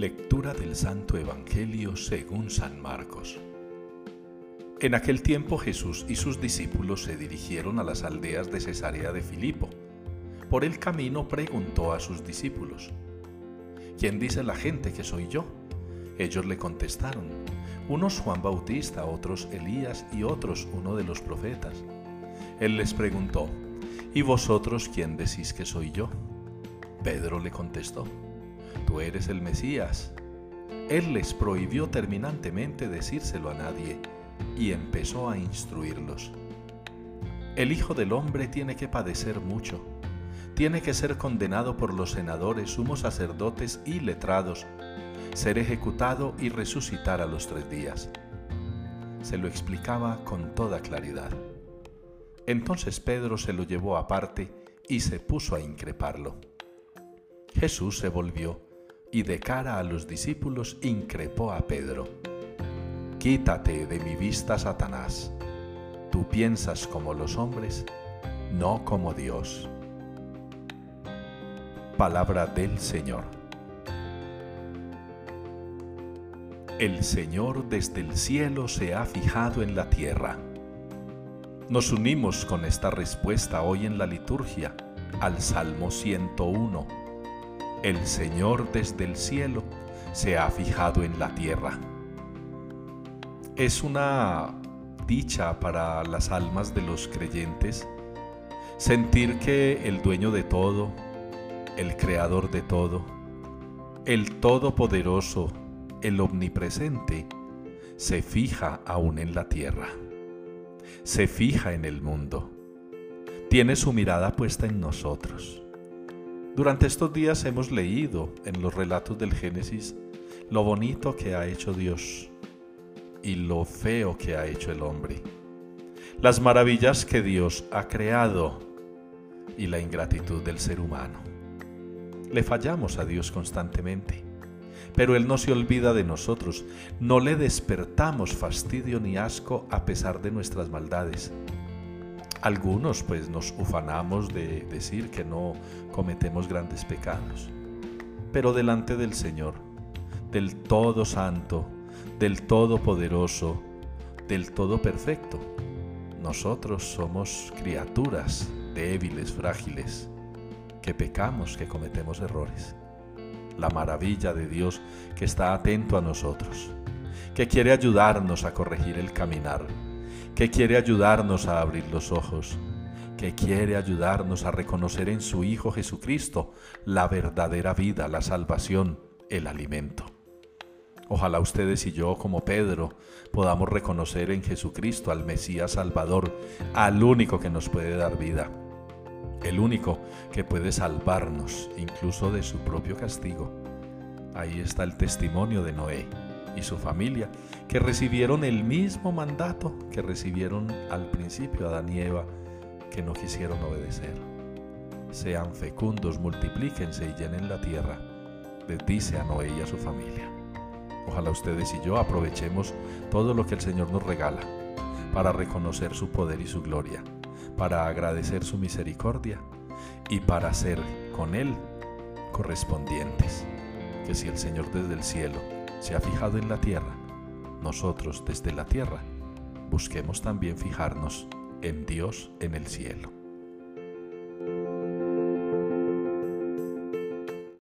Lectura del Santo Evangelio según San Marcos. En aquel tiempo Jesús y sus discípulos se dirigieron a las aldeas de Cesarea de Filipo. Por el camino preguntó a sus discípulos, ¿quién dice la gente que soy yo? Ellos le contestaron, unos Juan Bautista, otros Elías y otros uno de los profetas. Él les preguntó, ¿y vosotros quién decís que soy yo? Pedro le contestó, tú eres el Mesías. Él les prohibió terminantemente decírselo a nadie y empezó a instruirlos. El Hijo del Hombre tiene que padecer mucho, tiene que ser condenado por los senadores, sumos sacerdotes y letrados, ser ejecutado y resucitar a los tres días. Se lo explicaba con toda claridad. Entonces Pedro se lo llevó aparte y se puso a increparlo. Jesús se volvió y de cara a los discípulos increpó a Pedro. Quítate de mi vista, Satanás. Tú piensas como los hombres, no como Dios. Palabra del Señor. El Señor desde el cielo se ha fijado en la tierra. Nos unimos con esta respuesta hoy en la liturgia al Salmo 101. El Señor desde el cielo se ha fijado en la tierra. Es una dicha para las almas de los creyentes sentir que el dueño de todo, el creador de todo, el todopoderoso, el omnipresente, se fija aún en la tierra, se fija en el mundo, tiene su mirada puesta en nosotros. Durante estos días hemos leído en los relatos del Génesis lo bonito que ha hecho Dios y lo feo que ha hecho el hombre, las maravillas que Dios ha creado y la ingratitud del ser humano. Le fallamos a Dios constantemente pero Él no se olvida de nosotros. No le despertamos fastidio ni asco a pesar de nuestras maldades. Algunos pues nos ufanamos de decir que no cometemos grandes pecados, pero delante del Señor, del Todo Santo, del Todopoderoso, del Todo Perfecto, nosotros somos criaturas débiles, frágiles, que pecamos, que cometemos errores. La maravilla de Dios que está atento a nosotros, que quiere ayudarnos a corregir el caminar, que quiere ayudarnos a abrir los ojos, que quiere ayudarnos a reconocer en su Hijo Jesucristo la verdadera vida, la salvación, el alimento. Ojalá ustedes y yo, como Pedro, podamos reconocer en Jesucristo al Mesías Salvador, al único que nos puede dar vida el único que puede salvarnos incluso de su propio castigo. Ahí está el testimonio de Noé y su familia, que recibieron el mismo mandato que recibieron al principio Adán y Eva, que no quisieron obedecer. Sean fecundos, multiplíquense y llenen la tierra, les dice a Noé y a su familia. Ojalá ustedes y yo aprovechemos todo lo que el Señor nos regala para reconocer su poder y su gloria para agradecer su misericordia y para ser con Él correspondientes. Que si el Señor desde el cielo se ha fijado en la tierra, nosotros desde la tierra busquemos también fijarnos en Dios en el cielo.